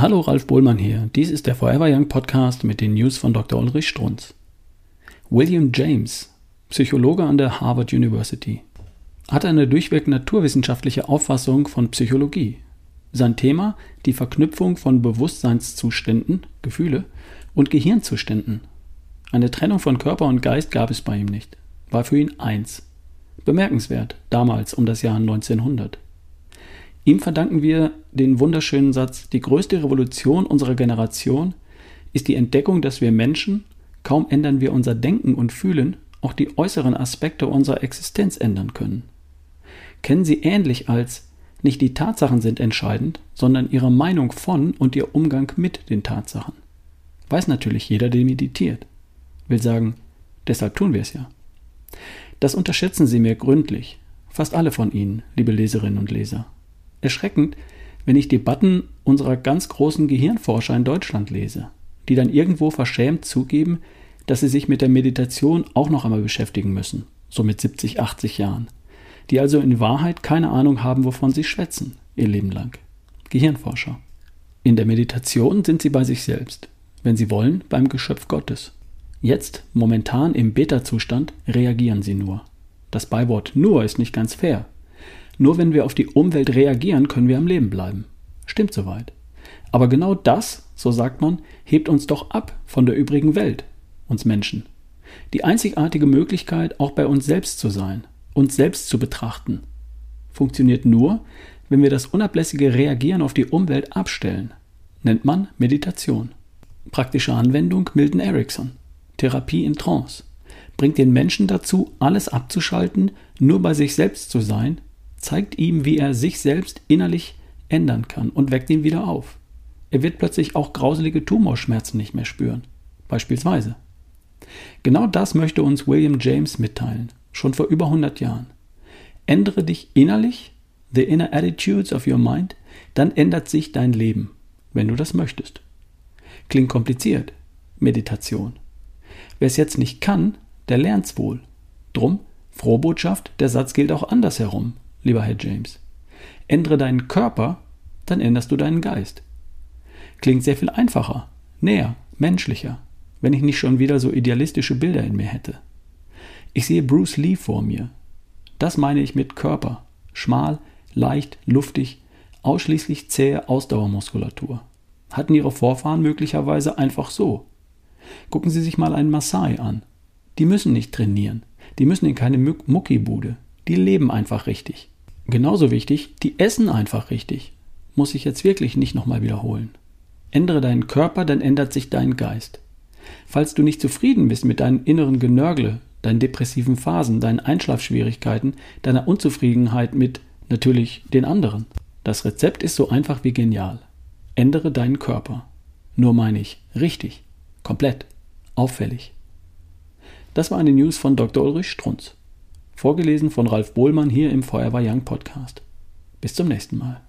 Hallo Ralf Bohlmann hier. Dies ist der Forever Young Podcast mit den News von Dr. Ulrich Strunz. William James, Psychologe an der Harvard University, hat eine durchweg naturwissenschaftliche Auffassung von Psychologie. Sein Thema die Verknüpfung von Bewusstseinszuständen, Gefühle und Gehirnzuständen. Eine Trennung von Körper und Geist gab es bei ihm nicht, war für ihn eins. Bemerkenswert, damals um das Jahr 1900. Ihm verdanken wir den wunderschönen Satz, die größte Revolution unserer Generation ist die Entdeckung, dass wir Menschen, kaum ändern wir unser Denken und Fühlen, auch die äußeren Aspekte unserer Existenz ändern können. Kennen Sie ähnlich als nicht die Tatsachen sind entscheidend, sondern Ihre Meinung von und Ihr Umgang mit den Tatsachen. Weiß natürlich jeder, der meditiert. Will sagen, deshalb tun wir es ja. Das unterschätzen Sie mir gründlich, fast alle von Ihnen, liebe Leserinnen und Leser erschreckend, wenn ich Debatten unserer ganz großen Gehirnforscher in Deutschland lese, die dann irgendwo verschämt zugeben, dass sie sich mit der Meditation auch noch einmal beschäftigen müssen, so mit 70, 80 Jahren, die also in Wahrheit keine Ahnung haben, wovon sie schwätzen, ihr Leben lang. Gehirnforscher. In der Meditation sind sie bei sich selbst, wenn sie wollen, beim Geschöpf Gottes. Jetzt, momentan im Beta-Zustand, reagieren sie nur. Das Beiwort nur ist nicht ganz fair, nur wenn wir auf die Umwelt reagieren, können wir am Leben bleiben. Stimmt soweit. Aber genau das, so sagt man, hebt uns doch ab von der übrigen Welt, uns Menschen. Die einzigartige Möglichkeit, auch bei uns selbst zu sein, uns selbst zu betrachten, funktioniert nur, wenn wir das unablässige Reagieren auf die Umwelt abstellen. Nennt man Meditation. Praktische Anwendung Milton Erickson. Therapie in Trance. Bringt den Menschen dazu, alles abzuschalten, nur bei sich selbst zu sein zeigt ihm, wie er sich selbst innerlich ändern kann und weckt ihn wieder auf. Er wird plötzlich auch grauselige Tumorschmerzen nicht mehr spüren. Beispielsweise. Genau das möchte uns William James mitteilen, schon vor über 100 Jahren. Ändere dich innerlich, the inner attitudes of your mind, dann ändert sich dein Leben, wenn du das möchtest. Klingt kompliziert. Meditation. Wer es jetzt nicht kann, der lernt's wohl. Drum, Frohbotschaft, der Satz gilt auch andersherum lieber Herr James. Ändere deinen Körper, dann änderst du deinen Geist. Klingt sehr viel einfacher, näher, menschlicher, wenn ich nicht schon wieder so idealistische Bilder in mir hätte. Ich sehe Bruce Lee vor mir. Das meine ich mit Körper. Schmal, leicht, luftig, ausschließlich zähe Ausdauermuskulatur. Hatten ihre Vorfahren möglicherweise einfach so. Gucken Sie sich mal einen Maasai an. Die müssen nicht trainieren. Die müssen in keine Muckibude. Die leben einfach richtig. Genauso wichtig, die essen einfach richtig. Muss ich jetzt wirklich nicht nochmal wiederholen. Ändere deinen Körper, dann ändert sich dein Geist. Falls du nicht zufrieden bist mit deinen inneren Genörgle, deinen depressiven Phasen, deinen Einschlafschwierigkeiten, deiner Unzufriedenheit mit natürlich den anderen. Das Rezept ist so einfach wie genial. Ändere deinen Körper. Nur meine ich richtig, komplett, auffällig. Das war eine News von Dr. Ulrich Strunz. Vorgelesen von Ralf Bohlmann hier im Feuerwehr Young Podcast. Bis zum nächsten Mal.